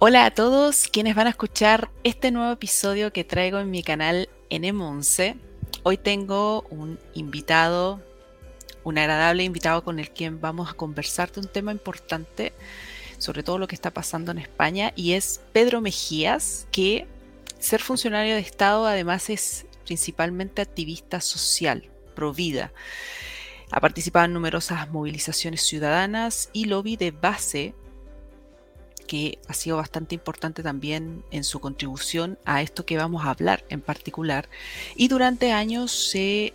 Hola a todos quienes van a escuchar este nuevo episodio que traigo en mi canal NM11. Hoy tengo un invitado, un agradable invitado con el quien vamos a conversar de un tema importante, sobre todo lo que está pasando en España, y es Pedro Mejías, que ser funcionario de Estado además es principalmente activista social, pro vida. Ha participado en numerosas movilizaciones ciudadanas y lobby de base que ha sido bastante importante también en su contribución a esto que vamos a hablar en particular. Y durante años se,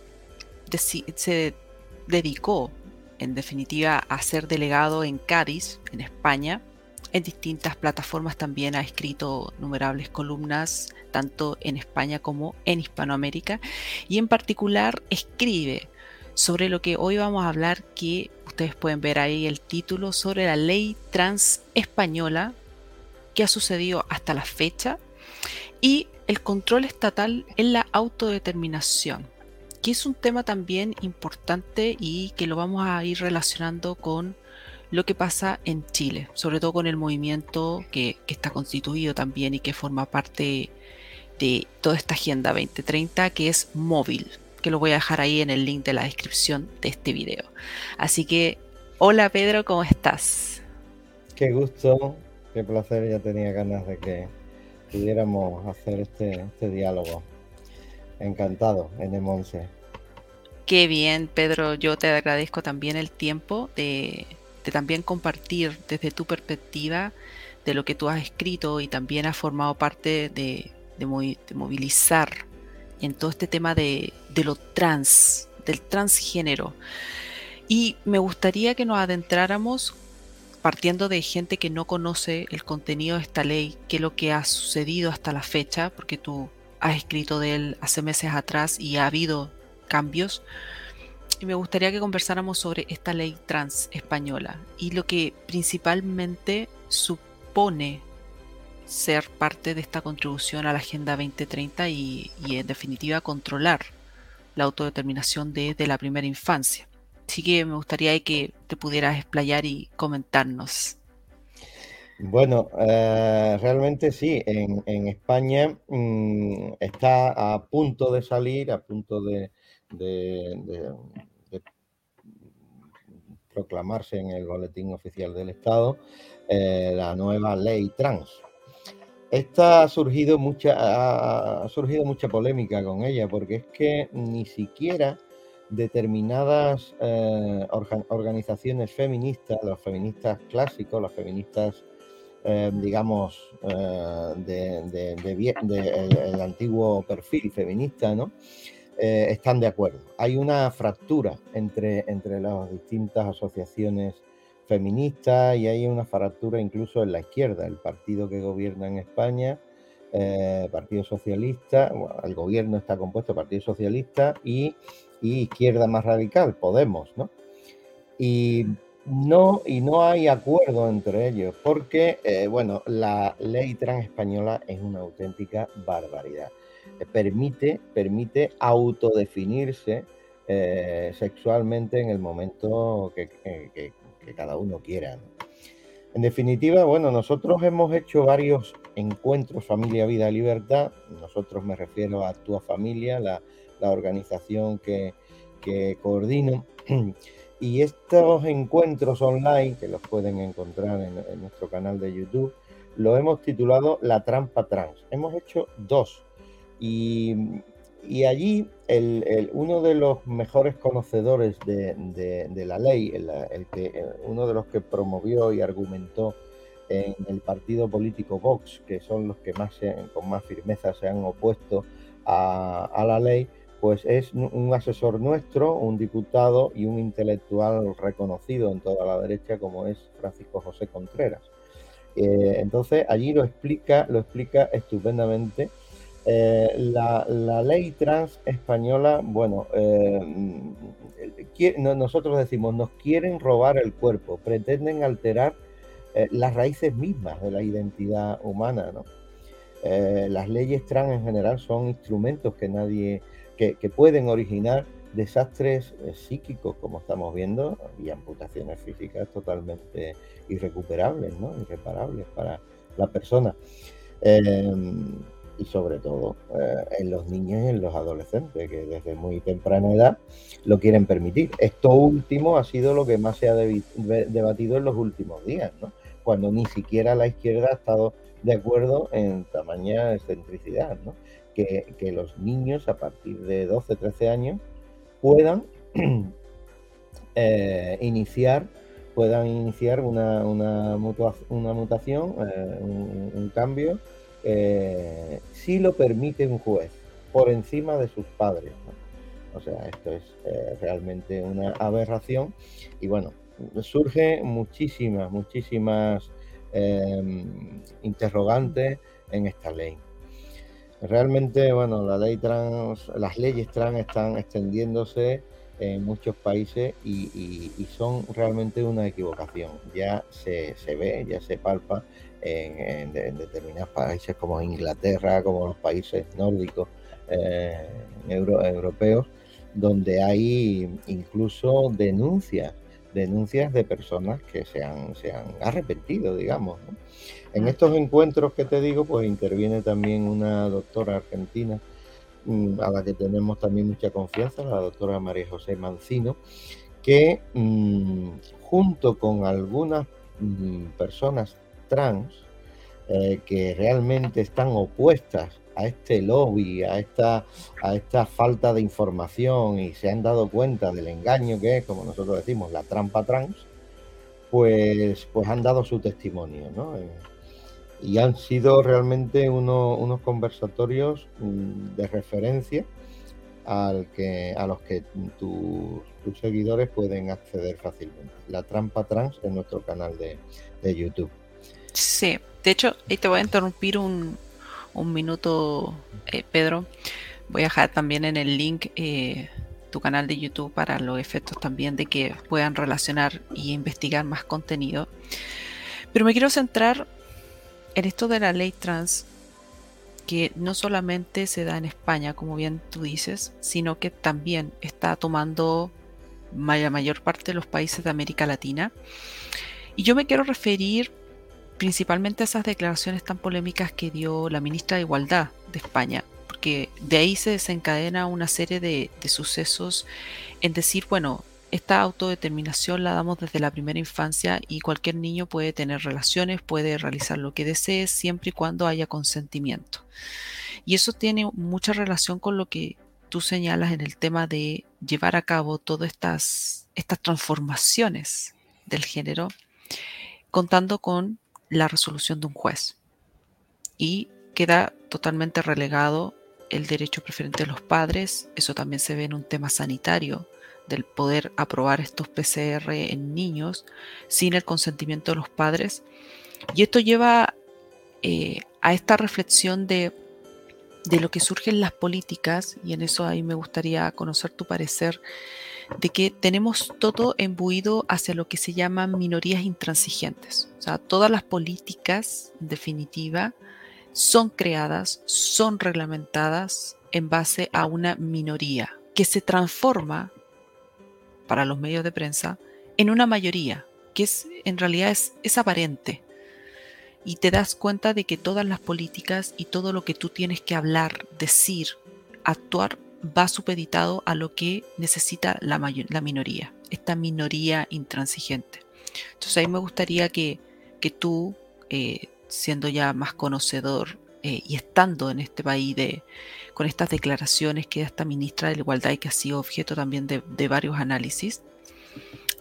se dedicó, en definitiva, a ser delegado en Cádiz, en España. En distintas plataformas también ha escrito innumerables columnas, tanto en España como en Hispanoamérica. Y en particular escribe sobre lo que hoy vamos a hablar, que ustedes pueden ver ahí el título, sobre la ley trans española que ha sucedido hasta la fecha y el control estatal en la autodeterminación, que es un tema también importante y que lo vamos a ir relacionando con lo que pasa en Chile, sobre todo con el movimiento que, está constituido también y que forma parte de toda esta Agenda 2030, que es móvil, que lo voy a dejar ahí en el link de la descripción de este video. Así que, hola Pedro, ¿cómo estás? Qué gusto, qué placer, ya tenía ganas de que pudiéramos hacer este, este diálogo. Encantado, en Monse. Qué bien, Pedro, yo te agradezco también el tiempo de, también compartir desde tu perspectiva de lo que tú has escrito y también has formado parte de, de movilizar en todo este tema de, lo trans, del transgénero. Y me gustaría que nos adentráramos partiendo de gente que no conoce el contenido de esta ley, qué es lo que ha sucedido hasta la fecha, porque tú has escrito de él hace meses atrás y ha habido cambios. Y me gustaría que conversáramos sobre esta ley trans española y lo que principalmente supone ser parte de esta contribución a la Agenda 2030 y, en definitiva controlar la autodeterminación desde la primera infancia. Así que me gustaría que te pudieras explayar y comentarnos. Bueno, eh, realmente sí, en, España mm, está a punto de salir, a punto de, proclamarse en el Boletín Oficial del Estado eh, la nueva ley trans. Esta ha surgido mucha, ha surgido mucha polémica con ella, porque es que ni siquiera determinadas eh, organizaciones feministas, los feministas clásicos, los feministas, eh, digamos, eh, del antiguo perfil feminista, ¿no? están de acuerdo. Hay una fractura entre, entre las distintas asociaciones feminista y hay una fractura incluso en la izquierda, el partido que gobierna en España, eh, Partido Socialista, el gobierno está compuesto Partido Socialista y, izquierda más radical, Podemos, ¿no? Y no, y no hay acuerdo entre ellos, porque, eh, bueno, la ley trans española es una auténtica barbaridad. Eh, permite, permite autodefinirse sexualmente en el momento que cada uno quiera. En definitiva, bueno, nosotros hemos hecho varios encuentros Familia, Vida, Libertad. Nosotros me refiero a Actúa Familia, la, organización que, coordino. Y estos encuentros online, que los pueden encontrar en, en nuestro canal de YouTube, lo hemos titulado La Trampa Trans. Hemos hecho dos. Y y allí el, uno de los mejores conocedores de, la ley, el, que, uno de los que promovió y argumentó en el partido político Vox, que son los que más con más firmeza se han opuesto a, la ley, pues es un asesor nuestro, un diputado y un intelectual reconocido en toda la derecha como es Francisco José Contreras. Eh, entonces allí lo explica, lo explica estupendamente eh, la, ley trans española, bueno, eh, nosotros decimos, nos quieren robar el cuerpo, pretenden alterar eh, las raíces mismas de la identidad humana, ¿no? las leyes trans en general son instrumentos que nadie, que, pueden originar desastres psíquicos, como estamos viendo, y amputaciones físicas totalmente irrecuperables, ¿no? Irreparables para, la persona. Y sobre todo eh, en los niños y en los adolescentes, que desde muy temprana edad lo quieren permitir. Esto último ha sido lo que más se ha debatido en los últimos días, ¿no? cuando ni siquiera la izquierda ha estado de acuerdo en tamaña excentricidad, ¿no? que, los niños a partir de 12, 13 años puedan eh, iniciar puedan iniciar una, una, una mutación, eh, un, cambio, eh, si lo permite un juez, por encima de sus padres. O sea, esto es realmente una aberración y bueno, surge muchísimas, muchísimas em, interrogantes en esta ley. Realmente, bueno, la ley trans, las leyes trans están extendiéndose en muchos países y, son realmente una equivocación. Ya se, ve, ya se palpa en, determinados países como Inglaterra, como los países nórdicos eh, europeos, donde hay incluso denuncias denuncias de personas que se han, se han arrepentido, digamos. En estos encuentros que te digo, pues interviene también una doctora argentina mm, a la que tenemos también mucha confianza, la doctora María José Mancino, que mm, junto con algunas mm, personas trans eh, que realmente están opuestas a este lobby, a esta, a esta falta de información y se han dado cuenta del engaño que es, como nosotros decimos, la trampa trans, pues, pues han dado su testimonio, ¿no? Eh, y han sido realmente unos conversatorios mm, de referencia al que, a los que tus seguidores pueden acceder fácilmente. La trampa trans en nuestro canal de, de YouTube. Sí, de hecho, ahí te voy a interrumpir un, un minuto, eh, Pedro. Voy a dejar también en el link eh, tu canal de YouTube para los efectos también de que puedan relacionar y investigar más contenido. Pero me quiero centrar en esto de la ley trans, que no solamente se da en España, como bien tú dices, sino que también está tomando la mayor parte de los países de América Latina. Y yo me quiero referir principalmente esas declaraciones tan polémicas que dio la ministra de Igualdad de España, porque de ahí se desencadena una serie de, sucesos en decir, bueno, esta autodeterminación la damos desde la primera infancia y cualquier niño puede tener relaciones, puede realizar lo que desee siempre y cuando haya consentimiento. Y eso tiene mucha relación con lo que tú señalas en el tema de llevar a cabo todas estas, estas transformaciones del género, contando con la resolución de un juez. Y queda totalmente relegado el derecho preferente de los padres. Eso también se ve en un tema sanitario, del poder aprobar estos PCR en niños sin el consentimiento de los padres. Y esto lleva eh, a esta reflexión de, de lo que surgen las políticas, y en eso ahí me gustaría conocer tu parecer, de que tenemos todo embuido hacia lo que se llaman minorías intransigentes. O sea, todas las políticas, en definitiva, son creadas, son reglamentadas en base a una minoría que se transforma, para los medios de prensa, en una mayoría, que es, en realidad es, es aparente. Y te das cuenta de que todas las políticas y todo lo que tú tienes que hablar, decir, actuar va supeditado a lo que necesita la, la minoría, esta minoría intransigente. Entonces ahí me gustaría que, que tú, eh, siendo ya más conocedor eh, y estando en este país de, con estas declaraciones que da esta ministra de la Igualdad y que ha sido objeto también de, varios análisis,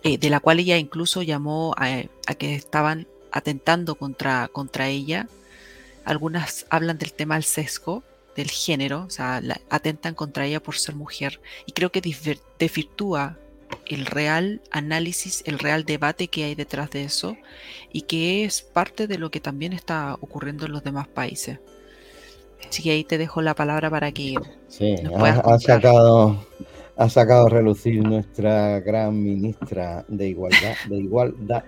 eh, de la cual ella incluso llamó a, a, que estaban atentando contra, contra ella. Algunas hablan del tema del sesgo, del género, o sea, atentan contra ella por ser mujer y creo que desvirtúa el real análisis, el real debate que hay detrás de eso y que es parte de lo que también está ocurriendo en los demás países. Así que ahí te dejo la palabra para que sí, ha, sacado ha sacado a relucir nuestra gran ministra de igualdad de igualdad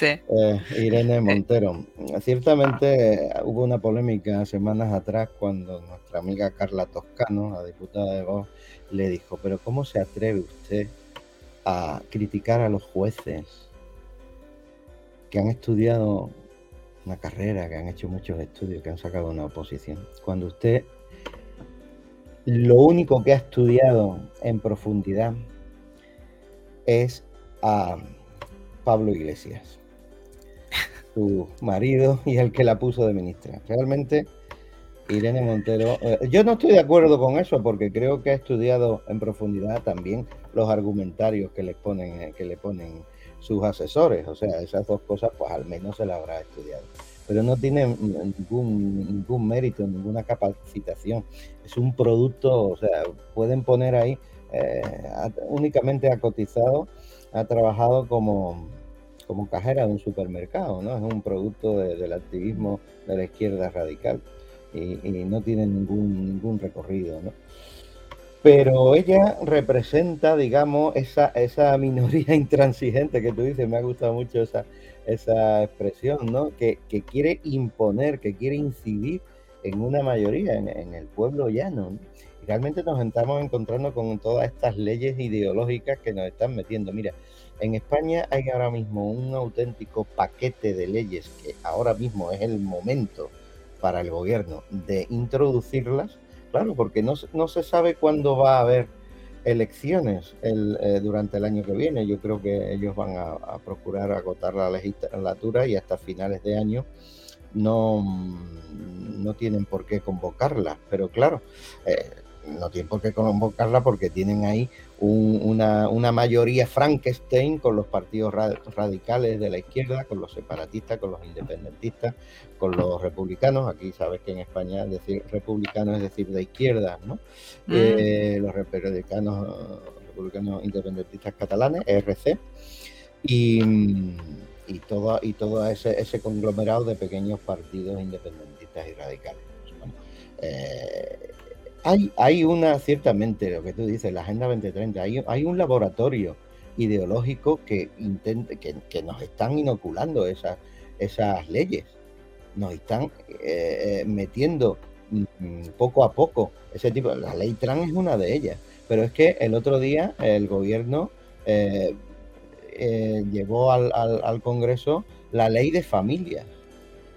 eh, Irene Montero. Ciertamente hubo una polémica semanas atrás cuando nuestra amiga Carla Toscano, la diputada de Vox, le dijo, pero ¿cómo se atreve usted a criticar a los jueces que han estudiado una carrera, que han hecho muchos estudios, que han sacado una oposición. Cuando usted lo único que ha estudiado en profundidad es a Pablo Iglesias, su marido y el que la puso de ministra. Realmente, Irene Montero, eh, yo no estoy de acuerdo con eso porque creo que ha estudiado en profundidad también los argumentarios que le ponen, eh, que le ponen sus asesores. O sea, esas dos cosas, pues al menos se las habrá estudiado. Pero no tiene ningún, ningún mérito, ninguna capacitación. Es un producto, o sea, pueden poner ahí, eh, únicamente ha cotizado, ha trabajado como, como cajera de un supermercado, ¿no? Es un producto del activismo de la izquierda radical y, y no tiene ningún, ningún recorrido, ¿no? Pero ella representa, digamos, esa, esa minoría intransigente que tú dices, me ha gustado mucho esa, esa expresión, ¿no? Que, quiere imponer, que quiere incidir en una mayoría, en, el pueblo llano. Realmente nos estamos encontrando con todas estas leyes ideológicas que nos están metiendo. Mira, en España hay ahora mismo un auténtico paquete de leyes que ahora mismo es el momento para el gobierno de introducirlas Claro, porque no, no se sabe cuándo va a haber elecciones el, eh, durante el año que viene. Yo creo que ellos van a, procurar agotar la legislatura y hasta finales de año no, no tienen por qué convocarla. Pero claro, eh, no tienen por qué convocarla porque tienen ahí una, una, mayoría Frankenstein con los partidos radicales de la izquierda, con los separatistas, con los independentistas, con los republicanos. Aquí sabes que en España decir republicano es decir de izquierda, ¿no? Mm. Eh, los republicanos, republicanos independentistas catalanes, ERC, y, y todo, y todo ese, ese conglomerado de pequeños partidos independentistas y radicales. Eh, hay, una, ciertamente, lo que tú dices, la Agenda 2030, hay, hay un laboratorio ideológico que, intente, que, nos están inoculando esas, esas leyes, nos están eh, eh, metiendo mm, poco a poco ese tipo. La ley trans es una de ellas, pero es que el otro día el gobierno eh, llevó al, al, Congreso la ley de familias,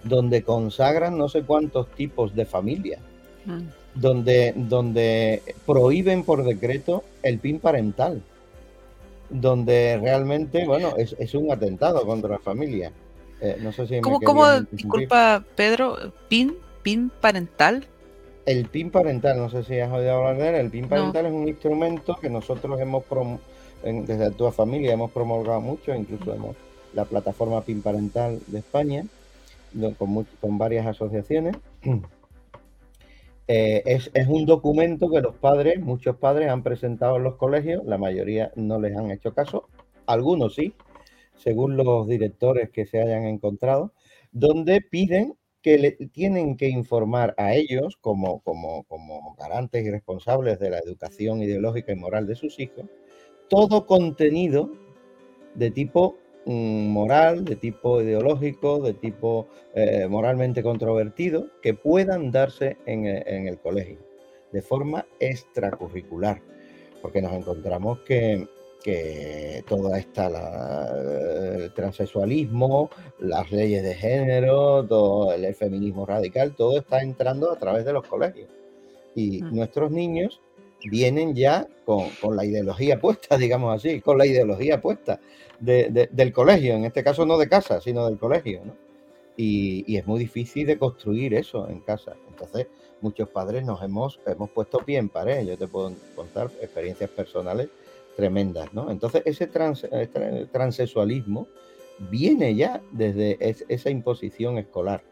donde consagran no sé cuántos tipos de familias. Mm donde, donde prohíben por decreto el PIN parental, donde realmente, bueno, es, es un atentado contra la familia. Eh, no sé si ¿Cómo, cómo disculpa Pedro, PIN, PIN parental? El PIN parental, no sé si has oído hablar de él, el PIN parental es un instrumento que nosotros hemos, desde tu familia hemos promulgado mucho, incluso hemos la plataforma PIN parental de España, con, con varias asociaciones. Eh, es, un documento que los padres, muchos padres han presentado en los colegios, la mayoría no les han hecho caso, algunos sí, según los directores que se hayan encontrado, donde piden que le tienen que informar a ellos como, como, como garantes y responsables de la educación ideológica y moral de sus hijos, todo contenido de tipo moral, de tipo ideológico, de tipo eh, moralmente controvertido, que puedan darse en, eh, el colegio de forma extracurricular, porque nos encontramos que, que toda esta, el transexualismo, las leyes de género, todo el feminismo radical, todo está entrando a través de los colegios. Y mm. nuestros niños vienen ya con, con, la ideología puesta, digamos así, con la ideología puesta del colegio, en este caso no de casa, sino del colegio. Y, es muy difícil de construir eso en casa. Entonces, muchos padres nos hemos, hemos puesto pie en pared. Yo te puedo contar experiencias personales tremendas, ¿no? Entonces, ese trans, eh, transexualismo viene ya desde esa imposición escolar.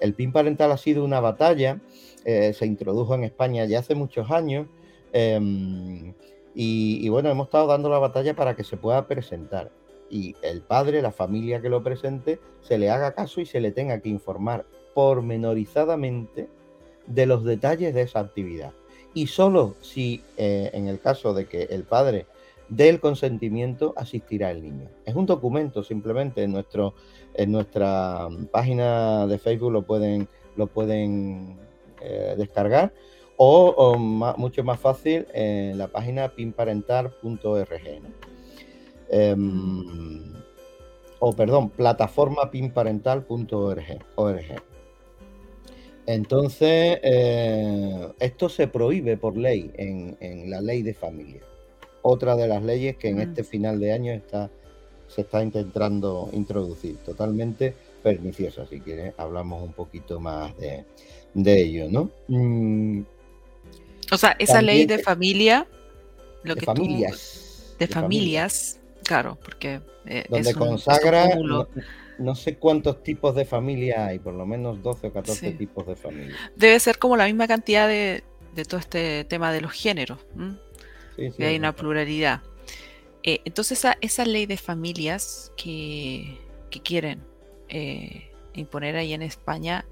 El PIN parental ha sido una batalla, eh, se introdujo en España ya hace muchos años. Em, y, bueno, hemos estado dando la batalla para que se pueda presentar y el padre, la familia que lo presente, se le haga caso y se le tenga que informar pormenorizadamente de los detalles de esa actividad. Y solo si eh, en el caso de que el padre dé el consentimiento, asistirá el niño. Es un documento simplemente en, nuestro, en nuestra página de Facebook lo pueden, lo pueden eh, descargar o, mucho más fácil en la página pinparentar.org. Em, o perdón, plataformapinparental.org. Entonces, eh, esto se prohíbe por ley en, la ley de familia. Otra de las leyes que en mm. este final de año está, se está intentando introducir, totalmente perniciosa. Si quieres, hablamos un poquito más de, ello, ¿no? Mm, o sea, esa ley de familia, lo de familias. de, familias, claro, porque eh, donde consagra no, sé cuántos tipos de familia hay, por lo menos 12 o 14 tipos de familia. Debe ser como la misma cantidad de, todo este tema de los géneros. Sí, hay una pluralidad. Eh, entonces esa, esa, ley de familias que, que quieren eh, imponer ahí en España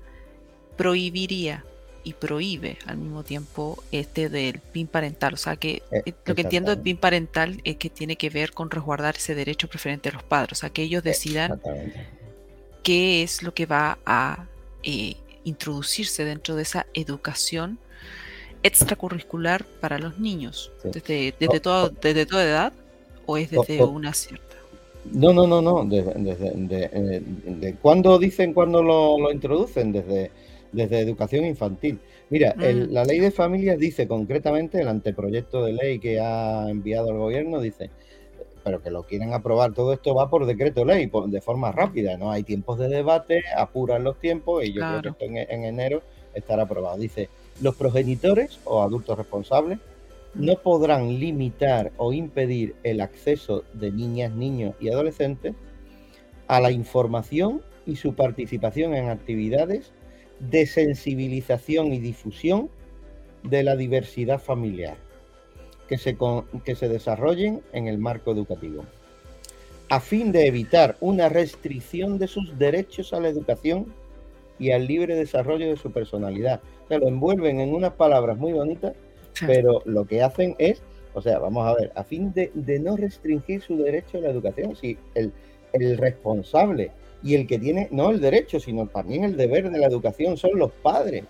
prohibiría y prohíbe al mismo tiempo este del PIN parental. O sea que eh, lo que entiendo del PIN parental es que tiene que ver con resguardar ese derecho preferente de los padres. O sea que ellos decidan qué es lo que va a eh, introducirse dentro de esa educación extracurricular para los niños. Desde, desde, todo, desde toda edad o es desde una cierta. No, no, no, no. Desde, desde eh, de, cuándo dicen cuándo lo, lo introducen? Desde desde educación infantil. Mira, mm. la ley de familias dice concretamente, el anteproyecto de ley que ha enviado el gobierno dice, pero que lo quieren aprobar, todo esto va por decreto ley, de forma rápida, no hay tiempos de debate, apuran los tiempos y yo creo que en, en enero estará aprobado. Dice, los progenitores o adultos responsables no mm. podrán limitar o impedir el acceso de niñas, niños y adolescentes a la información y su participación en actividades de sensibilización y difusión de la diversidad familiar que se, que se desarrollen en el marco educativo, a fin de evitar una restricción de sus derechos a la educación y al libre desarrollo de su personalidad. Se lo envuelven en unas palabras muy bonitas, pero lo que hacen es, o sea, vamos a ver, a fin de, no restringir su derecho a la educación, si el, el responsable y el que tiene no el derecho, sino también el deber de la educación son los padres.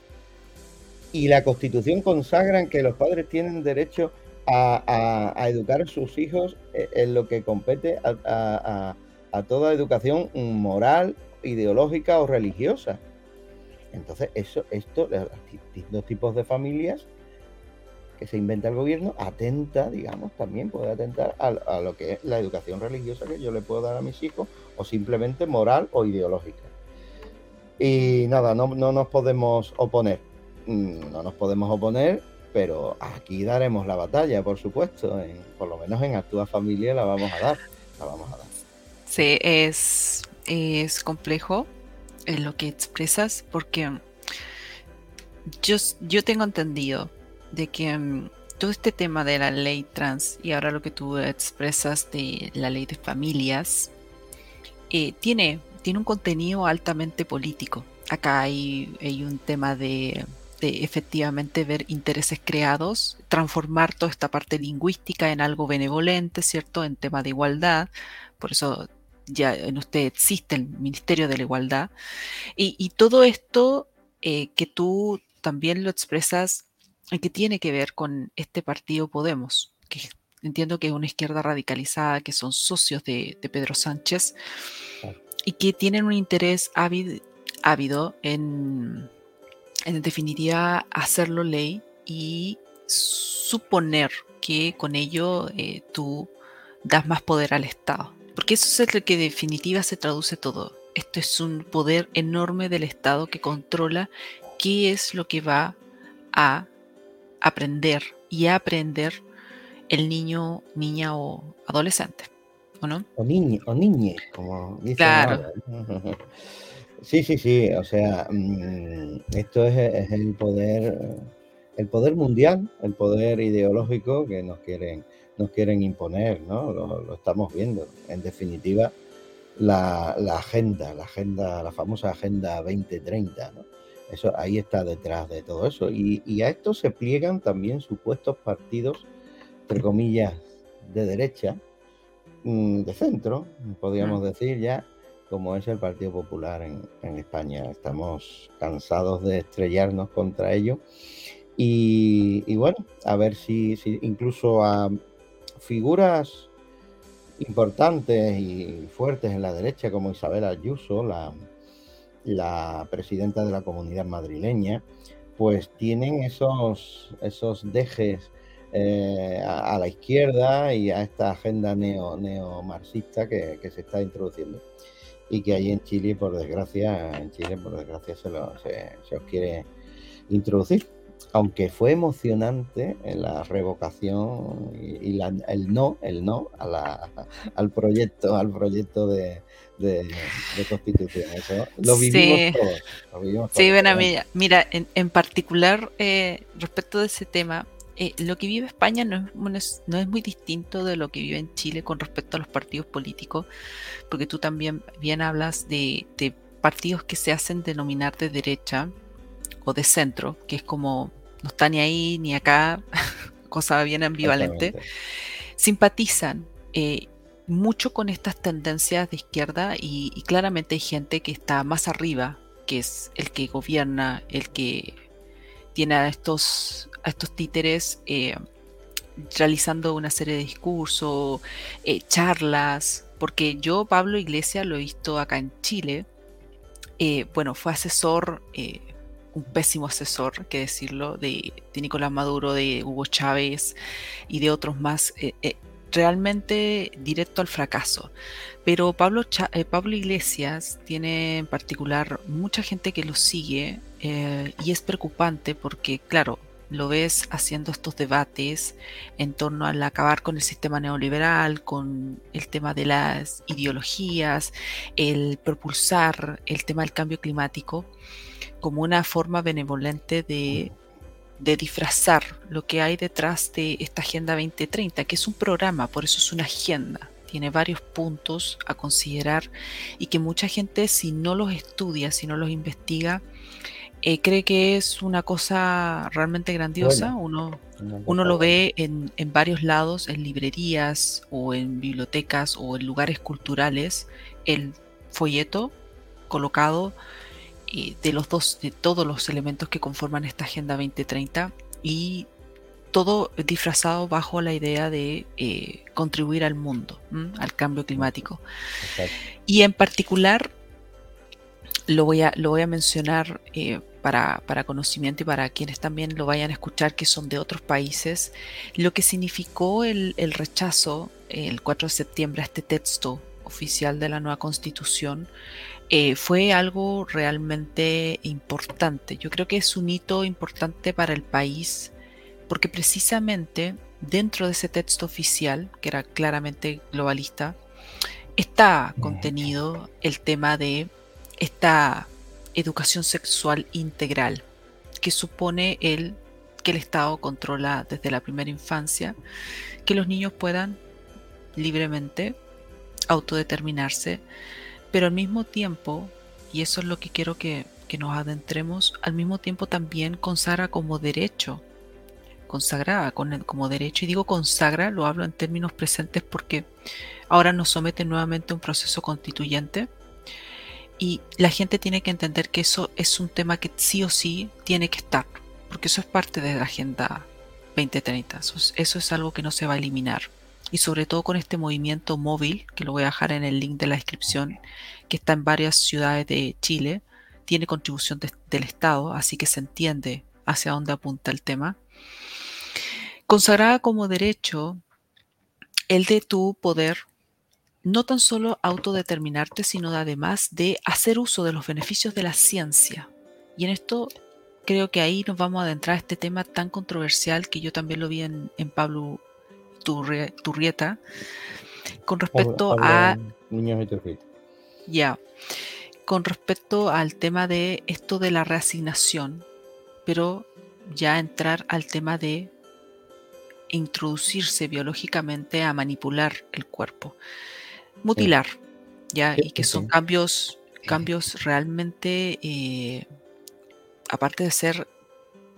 Y la Constitución consagra que los padres tienen derecho a, educar a sus hijos eh, en lo que compete a, toda educación moral, ideológica o religiosa. Entonces, eso, esto, los tipos de familias que se inventa el gobierno atenta, digamos, también puede atentar a, lo que es la educación religiosa que yo le puedo dar a mis hijos o simplemente moral o ideológica. Y nada, no, nos podemos oponer, mm, no nos podemos oponer, pero aquí daremos la batalla, por supuesto, por lo menos en Actúa Familia la vamos a dar, la vamos a dar. Sí, es, es complejo en lo que expresas porque yo, yo tengo entendido de que mm, todo este tema de la ley trans y ahora lo que tú expresas de la ley de familias eh, tiene, tiene un contenido altamente político. Acá hay, hay un tema de, efectivamente ver intereses creados, transformar toda esta parte lingüística en algo benevolente, ¿cierto? En tema de igualdad. Por eso ya en usted existe el Ministerio de la Igualdad. Y, todo esto eh, que tú también lo expresas que tiene que ver con este partido Podemos, que entiendo que es una izquierda radicalizada, que son socios de, Pedro Sánchez y que tienen un interés ávido, en, en definitiva, hacerlo ley y suponer que con ello eh, tú das más poder al Estado. Porque eso es lo que en definitiva se traduce todo. Esto es un poder enorme del Estado que controla qué es lo que va a aprender y aprender el niño, niña o adolescente, ¿o no? O niño, o niñe, como dice. Claro. Sí, sí, sí, o sea, mm, esto es, el poder, el poder mundial, el poder ideológico que nos quieren, nos quieren imponer, ¿no? Lo, estamos viendo. En definitiva, la, la, agenda, la agenda, la famosa agenda 2030, ¿no? Eso ahí está detrás de todo eso. Y, a esto se pliegan también supuestos partidos, entre comillas, de derecha, mm, de centro, podríamos decir ya, como es el Partido Popular en, España. Estamos cansados de estrellarnos contra ello. Y, bueno, a ver si, si incluso a figuras importantes y fuertes en la derecha, como Isabel Ayuso, la, la presidenta de la comunidad madrileña, pues tienen esos, esos dejes eh, a, la izquierda y a esta agenda neo, neomarxista que, que se está introduciendo y que ahí en Chile, por desgracia, en Chile, por desgracia, se, lo, se, os quiere introducir. Aunque fue emocionante la revocación y, el no, el no a la, al proyecto, al proyecto de, de, constitución. Eso lo vivimos todos. sí, bueno, mira, mira en, en particular eh, respecto de ese tema, eh, lo que vive España no es, no es, muy distinto de lo que vive en Chile con respecto a los partidos políticos, porque tú también bien hablas de, partidos que se hacen denominar de derecha o de centro, que es como no está ni ahí ni acá, cosa bien ambivalente, simpatizan eh, mucho con estas tendencias de izquierda y, claramente hay gente que está más arriba, que es el que gobierna, el que tiene a estos, estos títeres eh, realizando una serie de discursos, eh, charlas, porque yo, Pablo Iglesias, lo he visto acá en Chile. Eh, bueno, fue asesor, un pésimo asesor, que decirlo, de, de, Nicolás Maduro, de Hugo Chávez y de otros más realmente directo al fracaso. Pero Pablo, Pablo Iglesias tiene en particular mucha gente que lo sigue eh, y es preocupante porque, claro, lo ves haciendo estos debates en torno al acabar con el sistema neoliberal, con el tema de las ideologías, el propulsar el tema del cambio climático como una forma benevolente de, de disfrazar lo que hay detrás de esta Agenda 2030, que es un programa, por eso es una agenda. Tiene varios puntos a considerar y que mucha gente si no los estudia, si no los investiga, eh, cree que es una cosa realmente grandiosa. uno, uno lo ve en, varios lados, en librerías o en bibliotecas o en lugares culturales, el folleto colocado eh, de los dos, de todos los elementos que conforman esta Agenda 2030 y todo disfrazado bajo la idea de eh, contribuir al mundo, al cambio climático. Y en particular, lo voy a, lo voy a mencionar para, conocimiento y para quienes también lo vayan a escuchar que son de otros países, lo que significó el, rechazo el 4 de septiembre a este texto oficial de la nueva constitución eh, fue algo realmente importante. Yo creo que es un hito importante para el país porque precisamente dentro de ese texto oficial, que era claramente globalista, está contenido el tema de esta educación sexual integral, que supone el que el Estado controla desde la primera infancia, que los niños puedan libremente autodeterminarse, pero al mismo tiempo, y eso es lo que quiero que, nos adentremos, al mismo tiempo también consagra como derecho, consagrada como derecho, y digo consagra, lo hablo en términos presentes porque ahora nos somete nuevamente a un proceso constituyente, y la gente tiene que entender que eso es un tema que sí o sí tiene que estar, porque eso es parte de la Agenda 2030. Eso es, algo que no se va a eliminar. Y sobre todo con este movimiento móvil, que lo voy a dejar en el link de la descripción, que está en varias ciudades de Chile, tiene contribución del Estado, así que se entiende hacia dónde apunta el tema. Consagrada como derecho el de tu poder no tan solo autodeterminarte, sino además de hacer uso de los beneficios de la ciencia. Y en esto creo que ahí nos vamos a adentrar a este tema tan controversial que yo también lo vi en, Pablo Turrieta, con respecto a... Niños Ya, con respecto al tema de esto de la reasignación, pero ya entrar al tema de introducirse biológicamente a manipular el cuerpo. Mutilar, ¿ya? Y que son cambios, cambios realmente, eh, aparte de ser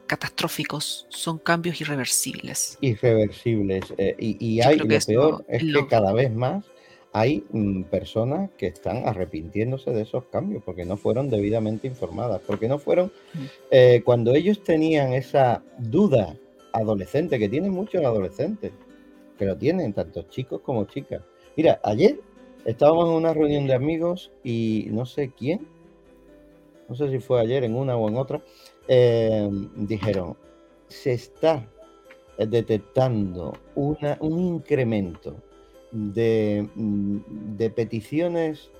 catastróficos, son cambios irreversibles. Irreversibles. Eh, y, hay, lo peor es que cada vez más hay mm, personas que están arrepintiéndose de esos cambios porque no fueron debidamente informadas, porque no fueron, eh, cuando ellos tenían esa duda adolescente, que tienen muchos adolescentes, que lo tienen, tanto chicos como chicas, Mira, ayer estábamos en una reunión de amigos y no sé quién, no sé si fue ayer en una o en otra, eh, dijeron, se está detectando una, un incremento de, mm, de, peticiones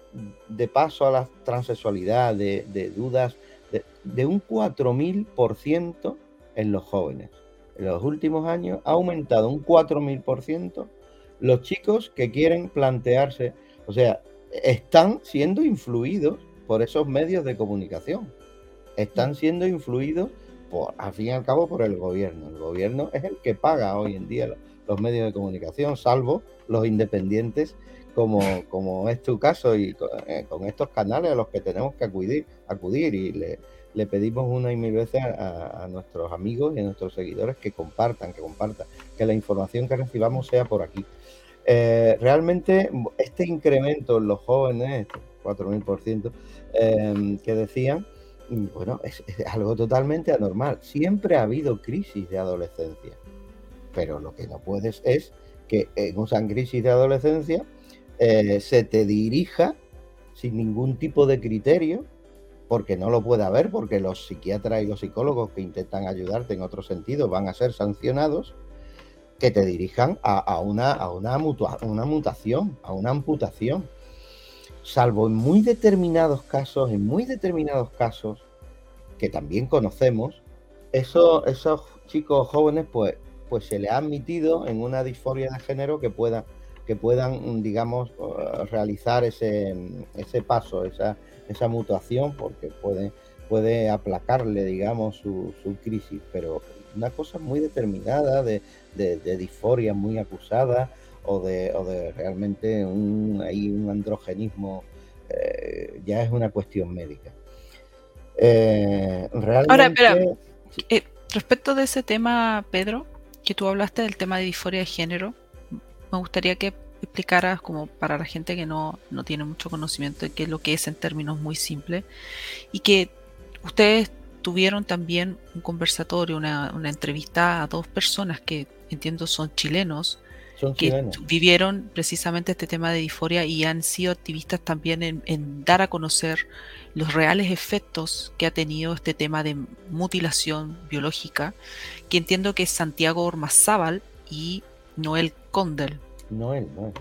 de paso a la transexualidad, de, de dudas, de, de un 4.000% en los jóvenes. En los últimos años ha aumentado un 4.000% los chicos que quieren plantearse, o sea, están siendo influidos por esos medios de comunicación. Están siendo influidos, por, al fin y al cabo, por el gobierno. El gobierno es el que paga hoy en día los medios de comunicación, salvo los independientes, como, como es tu caso, y eh, con, estos canales a los que tenemos que acudir, acudir y le, le pedimos una y mil veces a, nuestros amigos y a nuestros seguidores que compartan, que compartan, que la información que recibamos sea por aquí. Eh, realmente este incremento en los jóvenes, 4.000%, eh, que decían, bueno, es, algo totalmente anormal. Siempre ha habido crisis de adolescencia, pero lo que no puedes es que en una crisis de adolescencia eh, se te dirija sin ningún tipo de criterio porque no lo puede haber, porque los psiquiatras y los psicólogos que intentan ayudarte en otro sentido van a ser sancionados, que te dirijan a, a una mutación, a una amputación. Salvo en muy determinados casos, en muy determinados casos, que también conocemos, eso, esos chicos jóvenes, pues, pues se les ha admitido en una disforia de género que puedan, que puedan digamos, realizar ese, ese paso, esa, esa mutación porque puede, puede aplacarle, digamos, su, crisis, pero una cosa muy determinada de, disforia muy acusada o de, o de realmente un, hay un androgenismo, eh, ya es una cuestión médica. Eh, Ahora, espera, eh, respecto de ese tema, Pedro, que tú hablaste del tema de disforia de género, me gustaría que explicaras como para la gente que no, tiene mucho conocimiento de qué es lo que es en términos muy simples y que ustedes tuvieron también un conversatorio, una, entrevista a dos personas que entiendo son chilenos, que vivieron precisamente este tema de disforia y han sido activistas también en, dar a conocer los reales efectos que ha tenido este tema de mutilación biológica, que entiendo que es Santiago Ormazábal y Noel Condel. No él, no,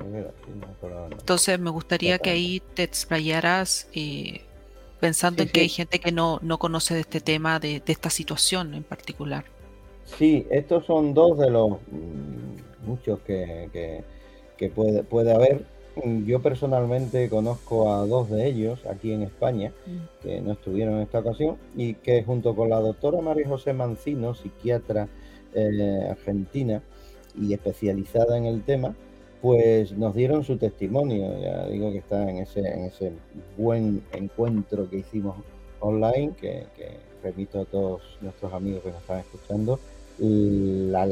Entonces me gustaría que ahí te explayaras eh, pensando en que hay gente que no, no conoce de este tema, de, esta situación en particular. Sí, estos son dos de los mm, muchos que, que, puede, puede haber. Yo personalmente conozco a dos de ellos aquí en España, mm. que no estuvieron en esta ocasión, y que junto con la doctora María José Mancino, psiquiatra eh, argentina y especializada en el tema, pues nos dieron su testimonio. Ya digo que está en ese, en ese buen encuentro que hicimos online, que, repito a todos nuestros amigos que nos están escuchando, la,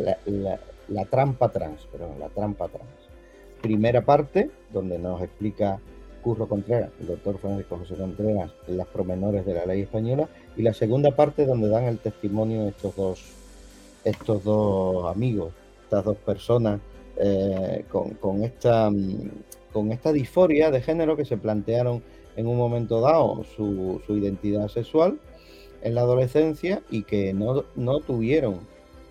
trampa trans, perdón, la trampa trans. Primera parte, donde nos explica Curro Contreras, el doctor Francisco José Contreras, las promenores de la ley española, y la segunda parte donde dan el testimonio estos dos, estos dos amigos, estas dos personas eh, con, esta, mm, con esta disforia de género que se plantearon en un momento dado su, identidad sexual en la adolescencia y que no, no tuvieron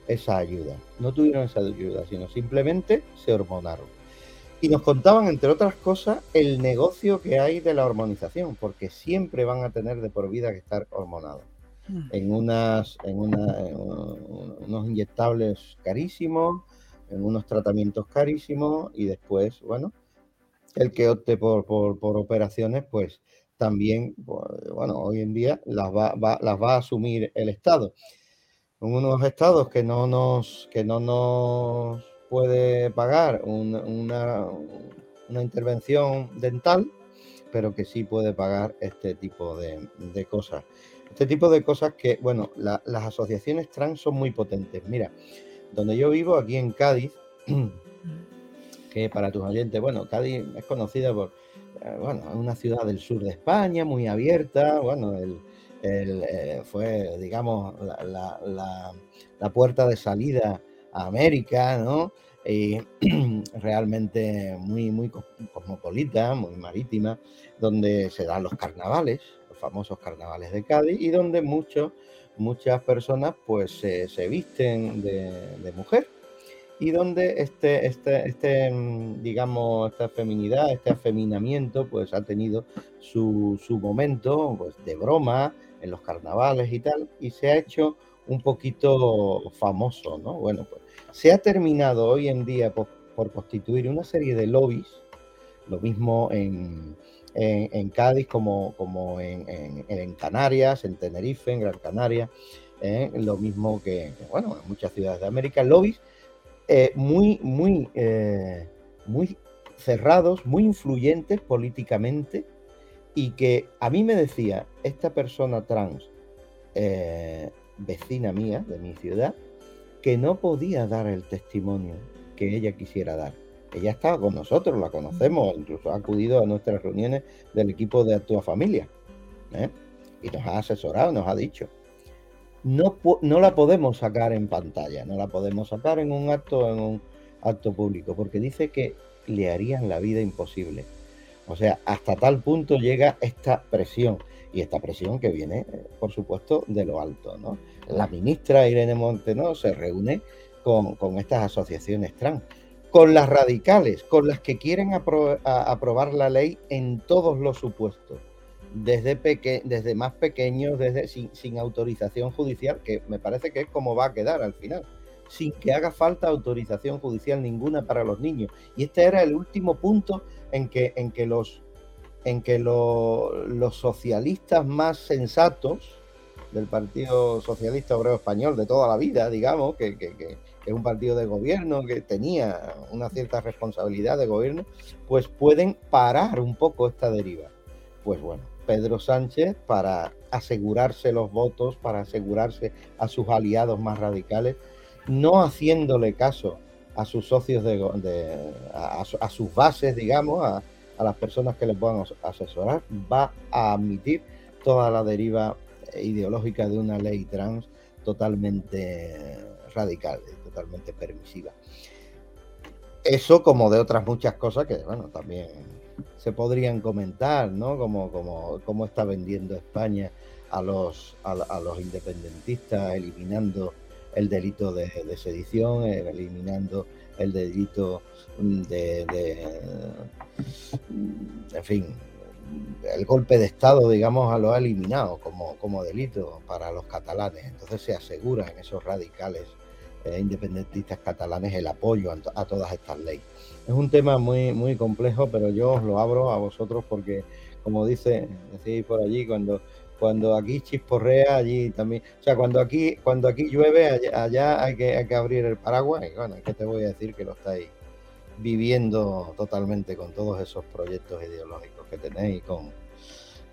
esa ayuda, no tuvieron esa ayuda, sino simplemente se hormonaron. Y nos contaban, entre otras cosas, el negocio que hay de la hormonización, porque siempre van a tener de por vida que estar hormonados. Mm. En, unas, en, en unos inyectables carísimos, en unos tratamientos carísimos y después, bueno, el que opte por, por, operaciones, pues también, pues, bueno, hoy en día las va, las va a asumir el Estado. En unos estados que no nos, que no nos puede pagar una, una, intervención dental, pero que sí puede pagar este tipo de, de cosas. Este tipo de cosas que, bueno, las asociaciones trans son muy potentes. Mira, donde yo vivo, aquí en Cádiz, que para tus oyentes, bueno, Cádiz es conocida por, eh, bueno, es una ciudad del sur de España, muy abierta, bueno, el, eh, fue, digamos, la, puerta de salida a América, ¿no? y realmente muy, muy cosmopolita, muy marítima, donde se dan los carnavales, los famosos carnavales de Cádiz, y donde muchos, muchas personas pues se, visten de, mujer y donde este, este, este, mm, digamos, esta feminidad, este afeminamiento, pues ha tenido su, su momento pues, de broma en los carnavales y tal, y se ha hecho un poquito famoso, ¿no? Bueno, pues se ha terminado hoy en día por, constituir una serie de lobbies, lo mismo en, en, Cádiz como, como en, en, Canarias, en Tenerife, en Gran Canaria, ¿eh? lo mismo que, bueno, en muchas ciudades de América, lobbies eh, muy, muy, eh, muy cerrados, muy influyentes políticamente y que a mí me decía esta persona trans, vecina mía de mi ciudad, que no podía dar el testimonio que ella quisiera dar. Ella estaba con nosotros, la conocemos, incluso ha acudido a nuestras reuniones del equipo de Actúa Familia. ¿eh? Y nos ha asesorado, nos ha dicho. No, no la podemos sacar en pantalla, no la podemos sacar en un acto, en un acto público, porque dice que le harían la vida imposible. O sea, hasta tal punto llega esta presión y esta presión que viene, por supuesto, de lo alto. ¿no? La ministra Irene Monteno se reúne con, estas asociaciones trans, con las radicales, con las que quieren aprobar la ley en todos los supuestos, desde, desde más pequeños, desde sin, sin autorización judicial, que me parece que es como va a quedar al final sin que haga falta autorización judicial ninguna para los niños. Y este era el último punto en que, en que los en que los socialistas más sensatos del Partido Socialista Obrero Español de toda la vida, digamos, que, es un partido de gobierno que tenía una cierta responsabilidad de gobierno, pues pueden parar un poco esta deriva. Pues bueno, Pedro Sánchez, para asegurarse los votos, para asegurarse a sus aliados más radicales, no haciéndole caso a sus socios de, a sus bases, digamos, a, a las personas que le puedan asesorar, va a admitir toda la deriva ideológica de una ley trans totalmente radical, totalmente permisiva. Eso como de otras muchas cosas que, bueno, también se podrían comentar, ¿no? Como, como, como está vendiendo España a los, a, los independentistas, eliminando el delito de, de sedición, eliminando el delito de, en fin, el golpe de Estado, digamos, lo ha eliminado como, como delito para los catalanes. Entonces se asegura en esos radicales eh, independentistas catalanes el apoyo a, todas estas leyes. Es un tema muy, muy complejo, pero yo os lo abro a vosotros porque, como dice, decís por allí, cuando cuando aquí chisporrea, allí también. O sea, cuando aquí, cuando aquí llueve, allá, hay, que, hay que abrir el paraguas. Y bueno, ¿qué te voy a decir que lo estáis viviendo totalmente con todos esos proyectos ideológicos que tenéis y con,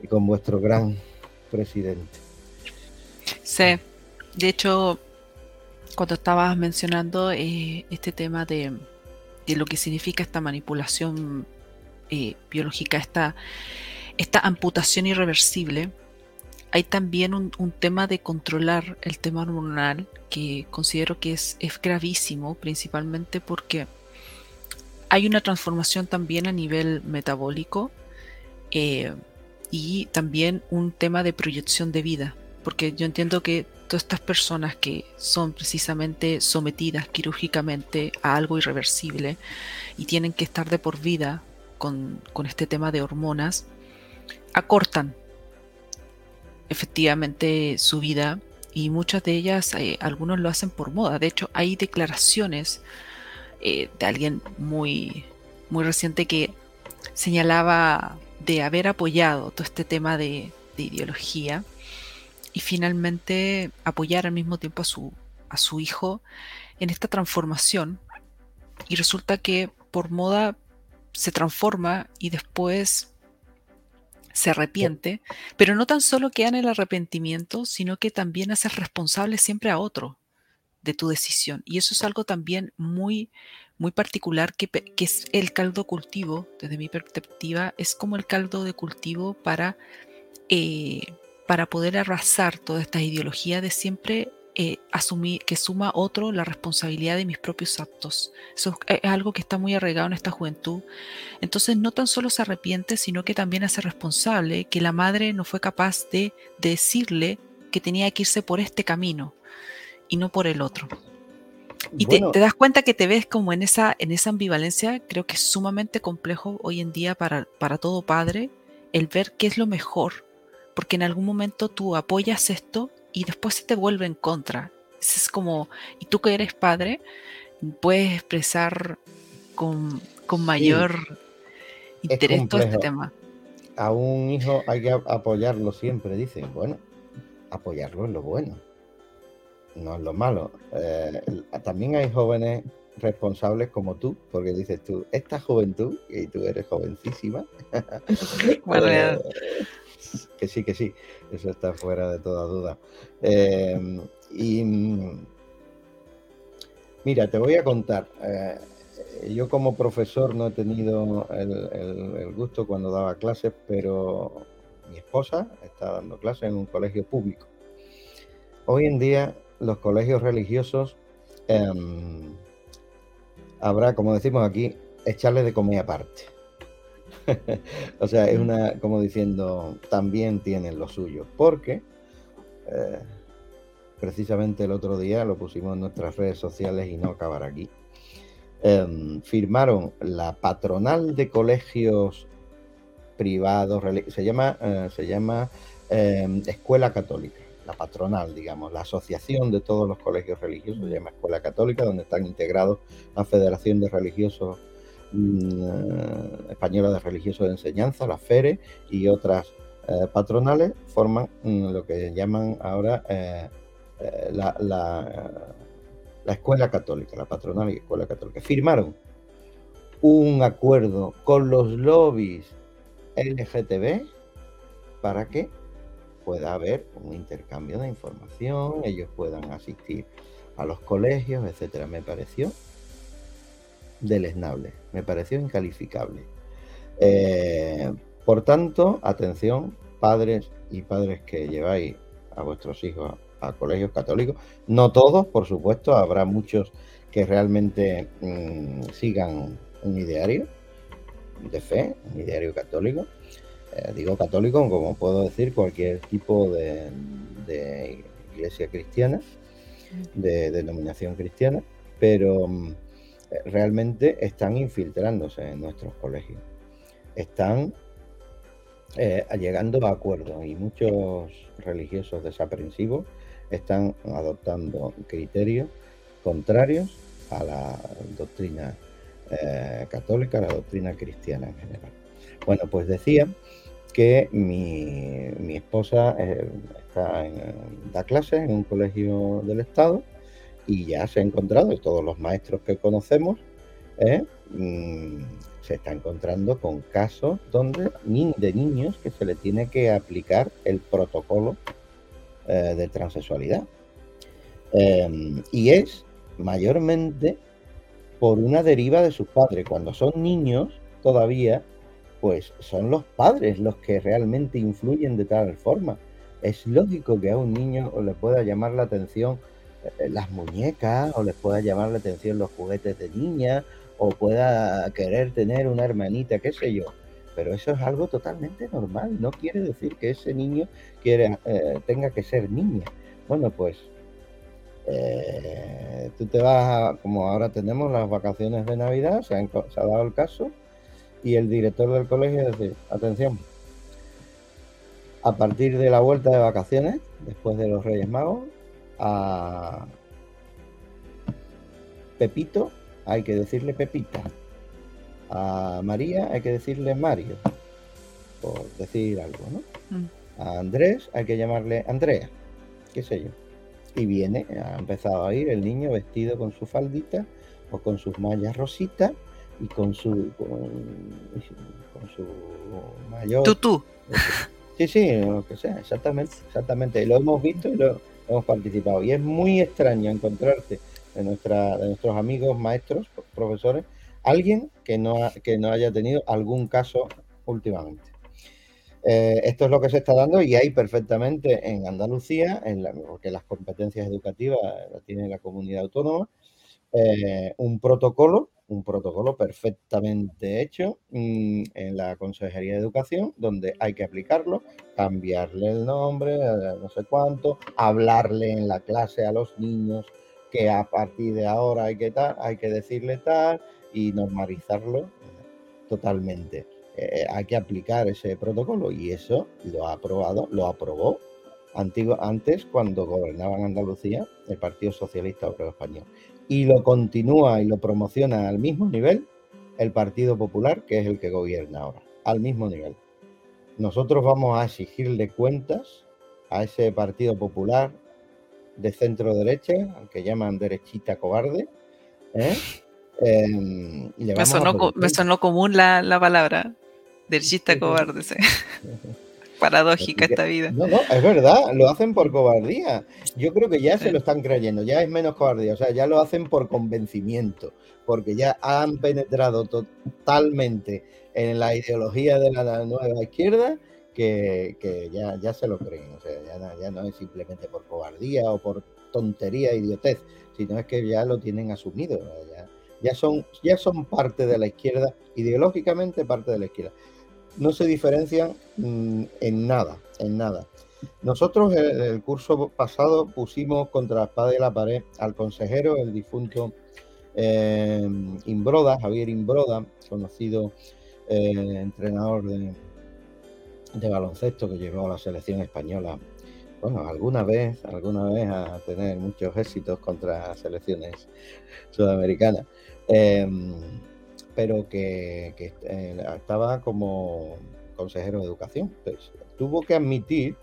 y con vuestro gran presidente? Sí, de hecho, cuando estabas mencionando eh, este tema de, de, lo que significa esta manipulación eh, biológica, esta, esta amputación irreversible, hay también un, tema de controlar el tema hormonal que considero que es, gravísimo, principalmente porque hay una transformación también a nivel metabólico eh, y también un tema de proyección de vida, porque yo entiendo que todas estas personas que son precisamente sometidas quirúrgicamente a algo irreversible y tienen que estar de por vida con, con este tema de hormonas, acortan efectivamente su vida y muchas de ellas, eh, algunos lo hacen por moda. De hecho, hay declaraciones eh, de alguien muy, muy reciente que señalaba de haber apoyado todo este tema de, ideología y finalmente apoyar al mismo tiempo a su, a su hijo en esta transformación. Y resulta que por moda se transforma y después se arrepiente, pero no tan solo queda en el arrepentimiento, sino que también haces responsable siempre a otro de tu decisión. Y eso es algo también muy, muy particular que, es el caldo cultivo, desde mi perspectiva, es como el caldo de cultivo para, eh, para poder arrasar toda esta ideología de siempre eh, asumir, que suma otro la responsabilidad de mis propios actos. Eso es algo que está muy arraigado en esta juventud. Entonces no tan solo se arrepiente, sino que también hace responsable que la madre no fue capaz de decirle que tenía que irse por este camino y no por el otro. Y te, das cuenta que te ves como en esa, en esa ambivalencia, creo que es sumamente complejo hoy en día para, para todo padre el ver qué es lo mejor, porque en algún momento tú apoyas esto y después se te vuelve en contra. Es como, y tú que eres padre, puedes expresar con, mayor interés todo este tema. A un hijo hay que apoyarlo siempre, dicen. Bueno, apoyarlo es lo bueno no es lo malo. Eh, también hay jóvenes responsables como tú, porque dices tú, esta juventud, y tú eres jovencísima, eh, que sí, que sí, eso está fuera de toda duda. Em, y mira, te voy a contar, eh, yo como profesor no he tenido el gusto cuando daba clases, pero mi esposa está dando clases en un colegio público. Hoy en día los colegios religiosos em, habrá, como decimos aquí, echarle de comer aparte. o sea, es una, como diciendo, también tienen lo suyo, porque eh, precisamente el otro día lo pusimos en nuestras redes sociales y no acabar aquí. Em, firmaron la patronal de colegios privados, se llama, eh, se llama em, Escuela Católica la patronal, digamos, la asociación de todos los colegios religiosos, se llama Escuela Católica, donde están integrados la Federación de Religiosos mm, eh, Española de Religiosos de Enseñanza, la FERE, y otras eh, patronales, forman mm, lo que llaman ahora eh, la, la, Escuela Católica, la patronal y Escuela Católica. Firmaron un acuerdo con los lobbies LGTB para que pueda haber un intercambio de información, ellos puedan asistir a los colegios, etcétera. Me pareció deleznable, me pareció incalificable. Eh, por tanto, atención, padres y padres que lleváis a vuestros hijos a, colegios católicos, no todos, por supuesto, habrá muchos que realmente mm, sigan un ideario de fe, un ideario católico, eh, digo católico, como puedo decir cualquier tipo de, iglesia cristiana, de denominación cristiana, pero mm, realmente están infiltrándose en nuestros colegios. Están eh, llegando a acuerdos y muchos religiosos desaprensivos están adoptando criterios contrarios a la doctrina eh, católica, a la doctrina cristiana en general. Bueno, pues decía que mi, esposa eh, está en, da clases en un colegio del Estado y ya se ha encontrado, todos los maestros que conocemos, eh, mm, se está encontrando con casos donde de niños que se le tiene que aplicar el protocolo eh, de transexualidad. Em, y es mayormente por una deriva de sus padres. Cuando son niños, todavía pues son los padres los que realmente influyen de tal forma. Es lógico que a un niño le pueda llamar la atención eh, las muñecas o les pueda llamar la atención los juguetes de niña o pueda querer tener una hermanita, qué sé yo. Pero eso es algo totalmente normal. No quiere decir que ese niño quiera, eh, tenga que ser niña. Bueno, pues eh, tú te vas, a, como ahora tenemos las vacaciones de Navidad, se, se ha dado el caso, y el director del colegio dice, atención, a partir de la vuelta de vacaciones, después de los Reyes Magos, a Pepito hay que decirle Pepita, a María hay que decirle Mario, por decir algo, ¿no? Mm. A Andrés hay que llamarle Andrea, qué sé yo. Y viene, ha empezado a ir el niño vestido con su faldita o con sus mallas rositas y con su con, su mayor. Tutú. Sí sí lo que sea exactamente exactamente. Lo hemos visto y lo hemos participado. Y es muy extraño encontrarte de nuestra de nuestros amigos maestros profesores alguien que no que no haya tenido algún caso últimamente. Eh, esto es lo que se está dando y hay perfectamente en Andalucía, en porque las competencias educativas las tiene la comunidad autónoma, eh, un protocolo, un protocolo perfectamente hecho mm, en la Consejería de Educación, donde hay que aplicarlo, cambiarle el nombre, eh, no sé cuánto, hablarle en la clase a los niños que a partir de ahora hay que tal, hay que decirle tal y normalizarlo totalmente. Eh, hay que aplicar ese protocolo y eso lo ha aprobado, lo aprobó antes cuando gobernaban Andalucía el Partido Socialista Obrero Español. Y lo continúa y lo promociona al mismo nivel el Partido Popular, que es el que gobierna ahora, al mismo nivel. Nosotros vamos a exigirle cuentas a ese Partido Popular de centro derecha, al que llaman derechita cobarde. ¿eh? Em, me, sonó, común la, la palabra. Derechista cobarde, Paradójica esta vida. No, no, es verdad, lo hacen por cobardía. Yo creo que ya se lo están creyendo, ya es menos cobardía, o sea, ya lo hacen por convencimiento, porque ya han penetrado totalmente en la ideología de la nueva izquierda que, ya, ya, se lo creen, o sea, ya, ya, no es simplemente por cobardía o por tontería, idiotez, sino es que ya lo tienen asumido, ya, ya, son, ya son parte de la izquierda, ideológicamente parte de la izquierda no se diferencian mm, en nada, en nada. Nosotros en el curso pasado pusimos contra la espada y la pared al consejero, el difunto eh, Imbroda, Javier Imbroda, conocido eh, entrenador de, de, baloncesto que llegó a la selección española, bueno, alguna vez, alguna vez a tener muchos éxitos contra selecciones sudamericanas. Eh, pero que, eh, estaba como consejero de educación. Pues, tuvo que admitir,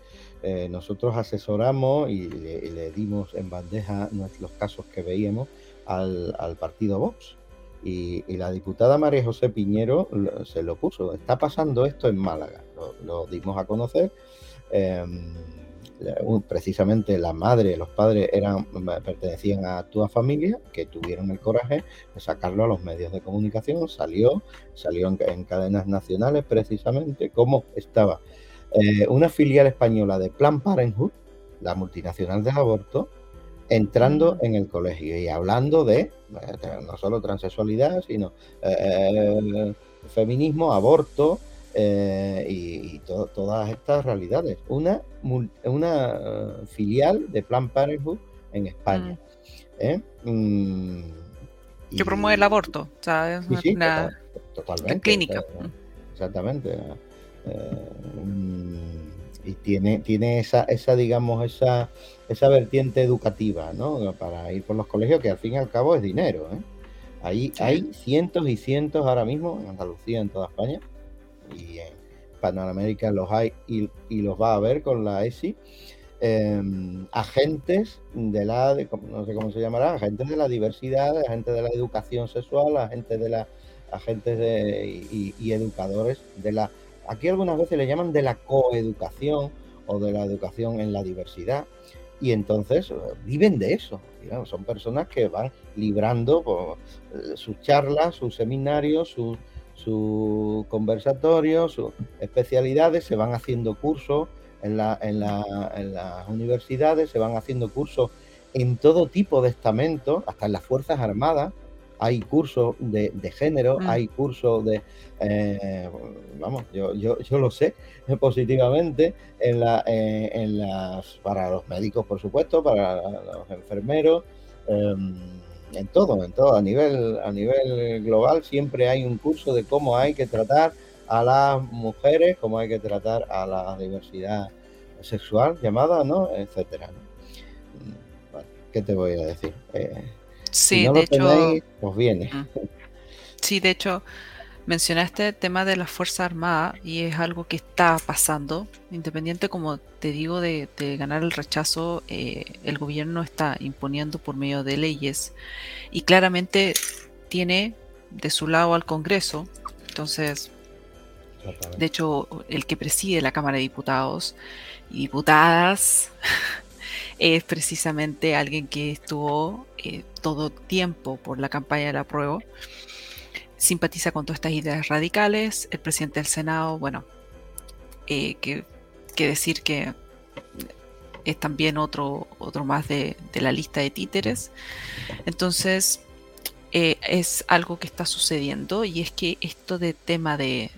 eh, nosotros asesoramos y le, dimos en bandeja los casos que veíamos al, partido Vox. Y, la diputada María José Piñero se lo puso. Está pasando esto en Málaga. Lo, dimos a conocer. Em, precisamente la madre, los padres eran, pertenecían a tu familia, que tuvieron el coraje de sacarlo a los medios de comunicación, salió, salió en, cadenas nacionales precisamente, como estaba eh, una filial española de Plan Parenthood, la multinacional del aborto, entrando en el colegio y hablando de eh, no solo transexualidad, sino eh, feminismo, aborto, eh, y, todas estas realidades. Una, una eh, filial de Plan Parenthood en España. Mm. ¿eh? Mm, que promueve el aborto, ¿sabes? una, totalmente. Clínica. Exactamente. Mm, y tiene, tiene esa, esa, digamos, esa, esa vertiente educativa, ¿no? Para ir por los colegios, que al fin y al cabo es dinero, Ahí hay cientos y cientos ahora mismo en Andalucía, en toda España, y en Panamérica los hay y, los va a ver con la ESI. Em, agentes de la, no sé cómo se llamará, agentes de la diversidad, agentes de la educación sexual, agentes de la, agentes de, y, educadores de la, aquí algunas veces le llaman de la coeducación o de la educación en la diversidad y entonces eh, viven de eso. son personas que van librando pues, sus charlas, sus seminarios, sus su conversatorio, sus especialidades, se van haciendo cursos en, la, en, las universidades, se van haciendo cursos en todo tipo de estamentos, hasta en las Fuerzas Armadas. Hay cursos de, género, mm. hay cursos de, eh, vamos, yo, yo, yo, lo sé positivamente, en, la, eh, en las, para los médicos, por supuesto, para los enfermeros. Em, en todo, en todo, a nivel, a nivel global siempre hay un curso de cómo hay que tratar a las mujeres, cómo hay que tratar a la diversidad sexual llamada, ¿no? etcétera. Mm, ¿Qué te voy a decir? Eh, sí, de hecho, pues viene. Sí, de hecho, Mencionaste el tema de las Fuerzas Armadas y es algo que está pasando. Independiente, como te digo, de, ganar el rechazo, eh, el gobierno está imponiendo por medio de leyes y claramente tiene de su lado al Congreso. Entonces, de hecho, el que preside la Cámara de Diputados y Diputadas es precisamente alguien que estuvo eh, todo tiempo por la campaña de la prueba simpatiza con todas estas ideas radicales. El presidente del Senado, bueno, eh, que, decir que es también otro, otro más de, la lista de títeres. Entonces, eh, es algo que está sucediendo y es que esto de tema de,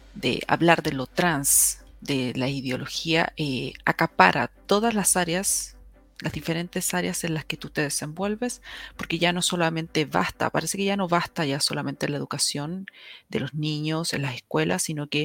hablar de lo trans, de la ideología, eh, acapara todas las áreas las diferentes áreas en las que tú te desenvuelves, porque ya no solamente basta, parece que ya no basta ya solamente la educación de los niños en las escuelas, sino que,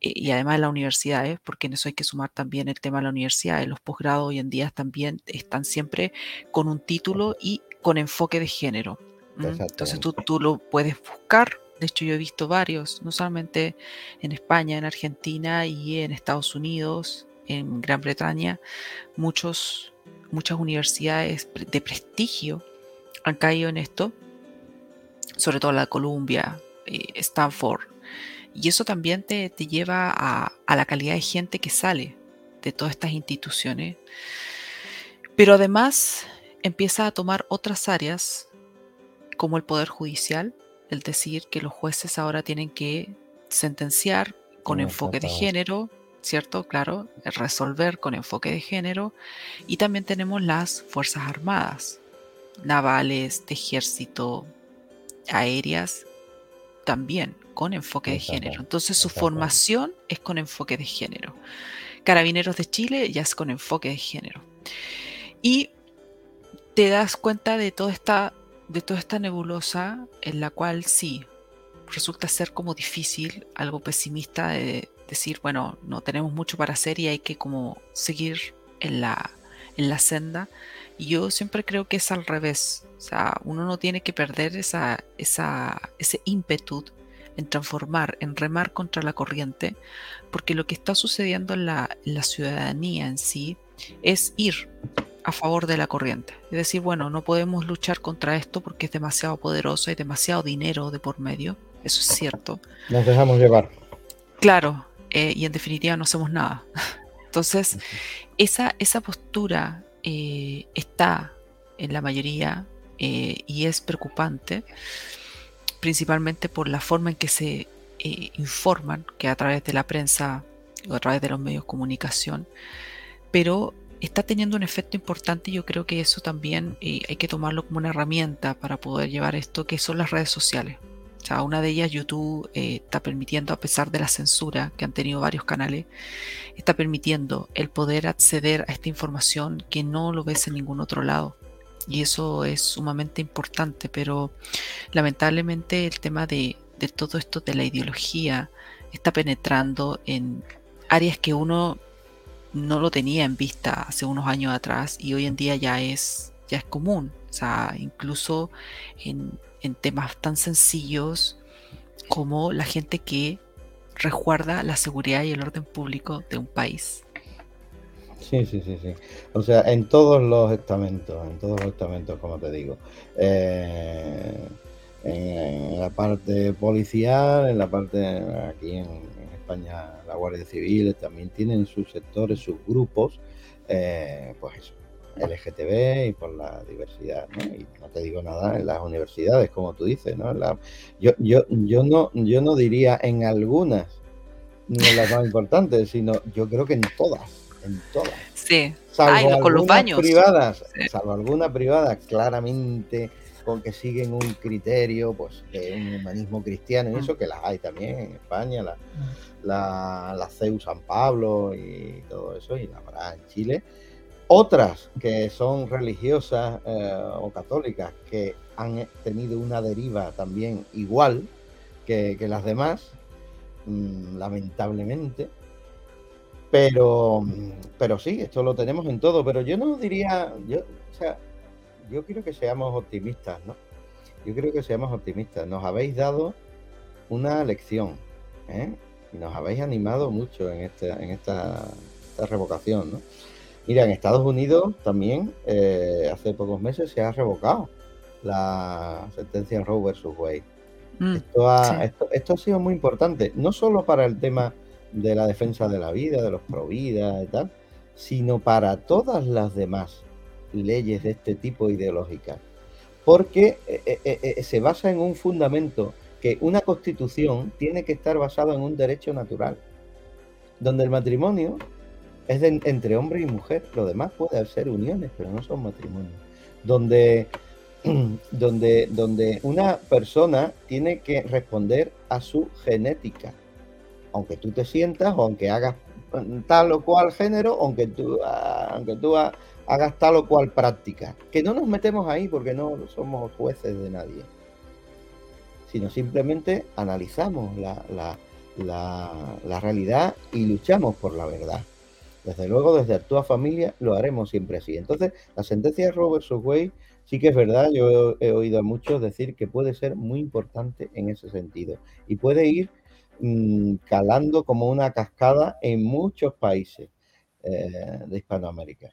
eh, y además en las universidades, porque en eso hay que sumar también el tema de la universidad, los posgrados hoy en día también están siempre con un título y con enfoque de género. Entonces tú, tú lo puedes buscar de hecho, yo he visto varios, no solamente en España, en Argentina y en Estados Unidos, en Gran Bretaña, muchos muchas universidades de prestigio han caído en esto, sobre todo la Columbia, eh, Stanford. Y eso también te, lleva a, la calidad de gente que sale de todas estas instituciones. Pero además empieza a tomar otras áreas como el Poder Judicial, el decir que los jueces ahora tienen que sentenciar con enfoque de género, ¿cierto? Claro, resolver con enfoque de género. Y también tenemos las Fuerzas Armadas, navales, de ejército, aéreas, también con enfoque de género. Entonces su formación es con enfoque de género. Carabineros de Chile ya es con enfoque de género. Y te das cuenta de toda esta, de toda esta nebulosa en la cual sí, resulta ser como difícil, algo pesimista de, decir, bueno, no tenemos mucho para hacer y hay que como seguir en la, en la senda. Y yo siempre creo que es al revés. O sea, uno no tiene que perder esa, esa, ese ímpetu en transformar, en remar contra la corriente, porque lo que está sucediendo en la, la ciudadanía en sí es ir a favor de la corriente. Es decir, bueno, no podemos luchar contra esto porque es demasiado poderoso, y demasiado dinero de por medio, eso es cierto. Nos dejamos llevar. Claro, eh, y en definitiva no hacemos nada. Entonces, esa, esa postura eh, está en la mayoría eh, y es preocupante, principalmente por la forma en que se informan, que a través de la prensa o a través de los medios de comunicación, pero está teniendo un efecto importante y yo creo que eso también hay que tomarlo como una herramienta para poder llevar esto, que son las redes sociales. O sea, una de ellas, YouTube, eh, está permitiendo, a pesar de la censura que han tenido varios canales, está permitiendo el poder acceder a esta información que no lo ves en ningún otro lado. Y eso es sumamente importante, pero lamentablemente el tema de, de todo esto de la ideología está penetrando en áreas que uno no lo tenía en vista hace unos años atrás y hoy en día ya es, ya es común. O sea, incluso en, en temas tan sencillos como la gente que resguarda la seguridad y el orden público de un país. Sí, sí, sí, sí. O sea, en todos los estamentos, en todos los estamentos, como te digo. Eh, en, la parte policial, en la parte aquí en, España, la Guardia Civil también tienen sus sectores, sus grupos, eh, pues eso, LGTB y por la diversidad, ¿no? Y no te digo nada en las universidades, como tú dices, ¿no? yo, yo, yo no, yo no diría en algunas, ni en las más importantes, sino yo creo que en todas, en todas. Sí, salvo con los baños. privadas, salvo algunas privadas claramente con que siguen un criterio pues de un humanismo cristiano y eso que las hay también en España, la, mm. la, la CEU San Pablo y todo eso, y la habrá en Chile otras que son religiosas eh, o católicas que han tenido una deriva también igual que, las demás, mm, lamentablemente. Pero, pero sí, esto lo tenemos en todo. Pero yo no diría, yo, o sea, yo quiero que seamos optimistas, ¿no? Yo creo que seamos optimistas. Nos habéis dado una lección, ¿eh? Nos habéis animado mucho en, este, en esta, esta revocación, ¿no? Mira, en Estados Unidos también eh, hace pocos meses se ha revocado la sentencia Roe versus Wade. Mm, esto, ha, esto, ha sido muy importante, no solo para el tema de la defensa de la vida, de los pro vida y tal, sino para todas las demás leyes de este tipo ideológicas. Porque eh, eh, se basa en un fundamento que una constitución tiene que estar basada en un derecho natural. donde el matrimonio es entre hombre y mujer, lo demás puede ser uniones, pero no son matrimonios, donde, donde, donde una persona tiene que responder a su genética, aunque tú te sientas o aunque hagas tal o cual género, aunque tú, aunque tú hagas tal o cual práctica. Que no nos metemos ahí porque no somos jueces de nadie, sino simplemente analizamos la, la, la, realidad y luchamos por la verdad. Desde luego, desde Actúa Familia lo haremos siempre así. Entonces, la sentencia de Robert Subway sí que es verdad, yo he, oído a muchos decir que puede ser muy importante en ese sentido y puede ir mm, calando como una cascada en muchos países eh, de Hispanoamérica.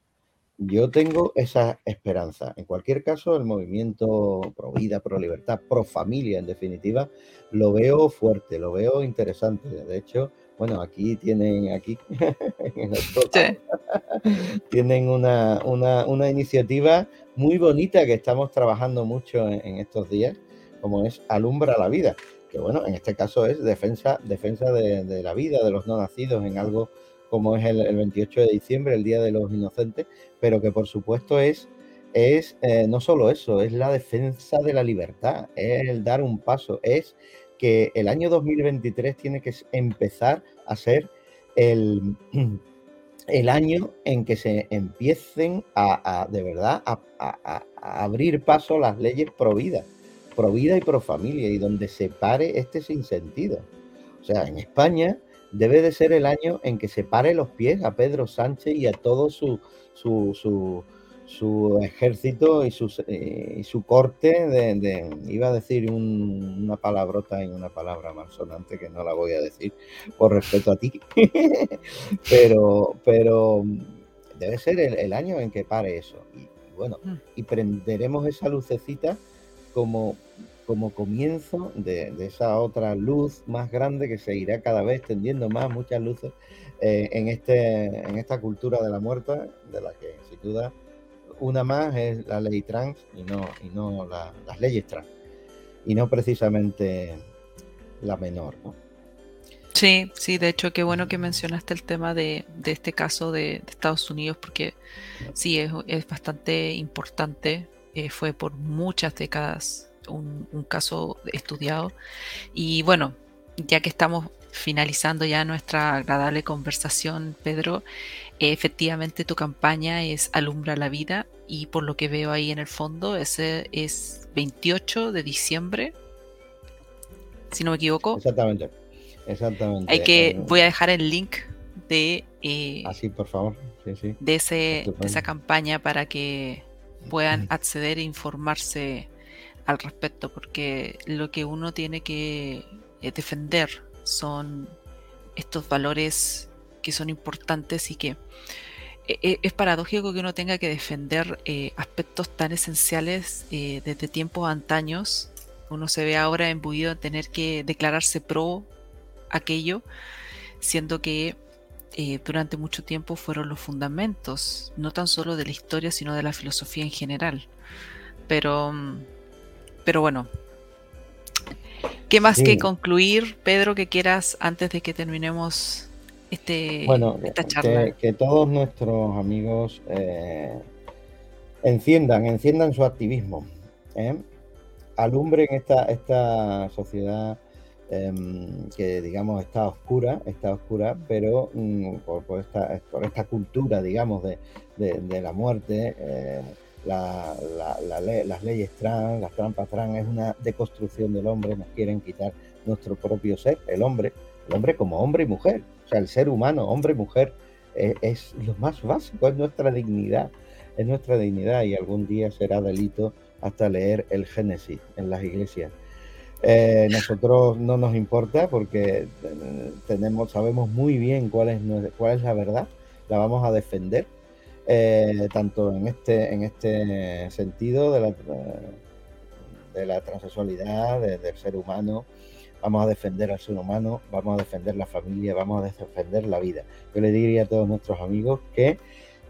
Yo tengo esa esperanza. En cualquier caso, el movimiento pro vida, pro libertad, pro familia, en definitiva, lo veo fuerte, lo veo interesante. De hecho, bueno, aquí tienen, aquí, tienen una, una, iniciativa muy bonita que estamos trabajando mucho en, estos días, como es Alumbra la Vida, que bueno, en este caso es defensa, defensa de, de la vida, de los no nacidos, en algo como es el, 28 de diciembre, el Día de los Inocentes, pero que por supuesto es, es eh, no solo eso, es la defensa de la libertad, es el dar un paso, es que el año 2023 tiene que empezar a ser el, el año en que se empiecen a, de verdad a, abrir paso las leyes pro vida, pro vida y pro familia, y donde se pare este sinsentido. O sea, en España debe de ser el año en que se pare los pies a Pedro Sánchez y a todo su, su, ejército y, eh, y su corte de, iba a decir una palabrota en una palabra malsonante que no la voy a decir por respeto a ti, pero, pero debe ser el, año en que pare eso. Y, bueno, mm. y prenderemos esa lucecita como como comienzo de, esa otra luz más grande que seguirá cada vez tendiendo más, muchas luces eh, en, este, en esta cultura de la muerte, de la que sin duda una más es la ley trans y no, y no las leyes trans, y no precisamente la menor. Sí, sí, de hecho, qué bueno que mencionaste el tema de, este caso de, Estados Unidos, porque sí, es, bastante importante, eh, fue por muchas décadas un, caso estudiado. Y bueno, ya que estamos finalizando ya nuestra agradable conversación, Pedro, efectivamente tu campaña es Alumbra la Vida y por lo que veo ahí en el fondo, ese es 28 de diciembre, si no me equivoco. Exactamente, exactamente. Hay que, voy a dejar el link de... Eh, Así, ah, por favor. De, ese, de esa campaña para que puedan acceder e informarse al respecto, porque lo que uno tiene que eh, defender son estos valores que son importantes y que eh, eh, es paradójico que uno tenga que defender aspectos tan esenciales desde tiempos antaños. Uno se ve ahora embuido en tener que declararse pro aquello, siendo que durante mucho tiempo fueron los fundamentos, no tan solo de la historia, sino de la filosofía en general. Pero mm, pero bueno, ¿qué más que concluir, Pedro, que quieras antes de que terminemos este, esta charla? Que, todos nuestros amigos eh, enciendan, enciendan su activismo, ¿eh? alumbren esta, esta sociedad em, que digamos está oscura, está oscura, pero mm, por, esta, por esta cultura, digamos, de, de la muerte. Eh, las leyes trans, las trampas trans, es una deconstrucción del hombre, nos quieren quitar nuestro propio ser, el hombre, el hombre como hombre y mujer, o sea, el ser humano, hombre mujer, es, es lo más básico, es nuestra dignidad, es nuestra dignidad y algún día será delito hasta leer el Génesis en las iglesias. Eh, nosotros no nos importa porque eh, tenemos, sabemos muy bien cuál es, la verdad, la vamos a defender eh, tanto en este, en este sentido de la, de la transexualidad, del ser humano. Vamos a defender al ser humano, vamos a defender la familia, vamos a defender la vida. Yo le diría a todos nuestros amigos que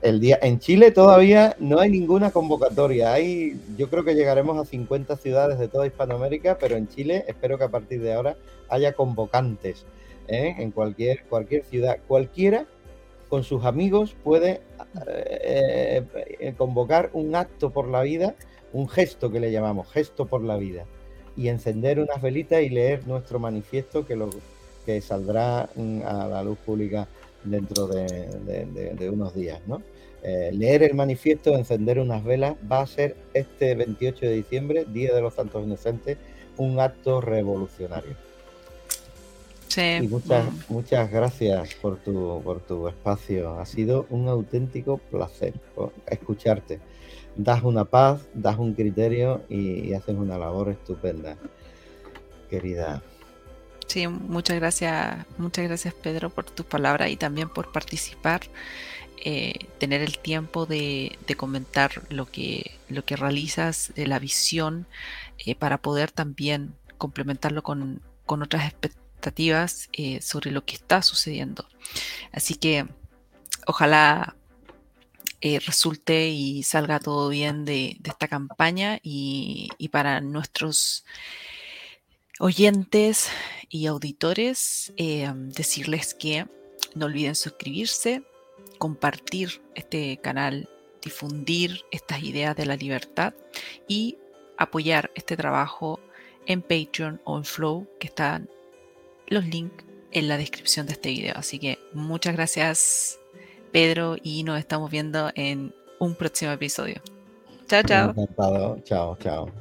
el día en Chile todavía no hay ninguna convocatoria. Hay, yo creo que llegaremos a 50 ciudades de toda Hispanoamérica, pero en Chile espero que a partir de ahora haya convocantes ¿eh? en cualquier, cualquier ciudad, cualquiera con sus amigos puede eh, eh, convocar un acto por la vida, un gesto que le llamamos gesto por la vida, y encender unas velitas y leer nuestro manifiesto que, lo, que saldrá mm, a la luz pública dentro de, unos días. ¿no? Eh, leer el manifiesto, encender unas velas, va a ser este 28 de diciembre, Día de los Santos Inocentes, un acto revolucionario. Y muchas, muchas gracias por tu, por tu espacio. Ha sido un auténtico placer escucharte. Das una paz, das un criterio y, haces una labor estupenda, querida. Sí, muchas gracias, muchas gracias Pedro por tus palabras y también por participar, eh, tener el tiempo de, comentar lo que, lo que realizas, de la visión, eh, para poder también complementarlo con, con otras expectativas eh, sobre lo que está sucediendo. Así que ojalá eh, resulte y salga todo bien de, esta campaña y, para nuestros oyentes y auditores eh, decirles que no olviden suscribirse, compartir este canal, difundir estas ideas de la libertad y apoyar este trabajo en Patreon o en Flow que están los links en la descripción de este video. Así que muchas gracias Pedro y nos estamos viendo en un próximo episodio. Chao, chao. Chao, chao.